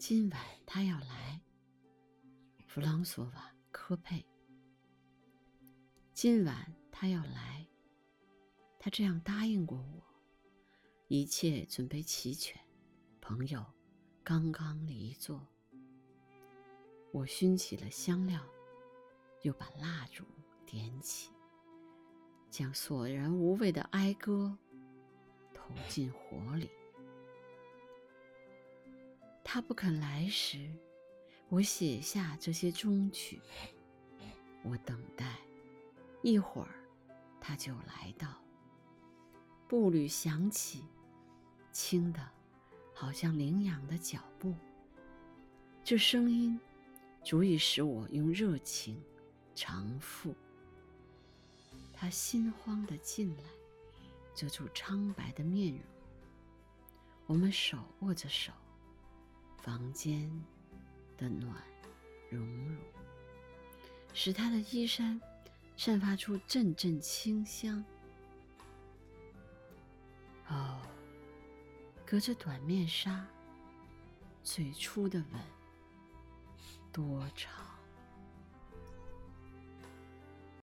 今晚他要来。弗朗索瓦·科佩。今晚他要来，他这样答应过我。一切准备齐全，朋友刚刚离座。我熏起了香料，又把蜡烛点起，将索然无味的哀歌投进火里。他不肯来时，我写下这些终曲。我等待，一会儿他就来到。步履响起，轻的，好像羚羊的脚步。这声音足以使我用热情偿付。他心慌的进来，遮住苍白的面容。我们手握着手。房间的暖融融，使他的衣衫散发出阵阵清香。哦，隔着短面纱，最初的吻多长？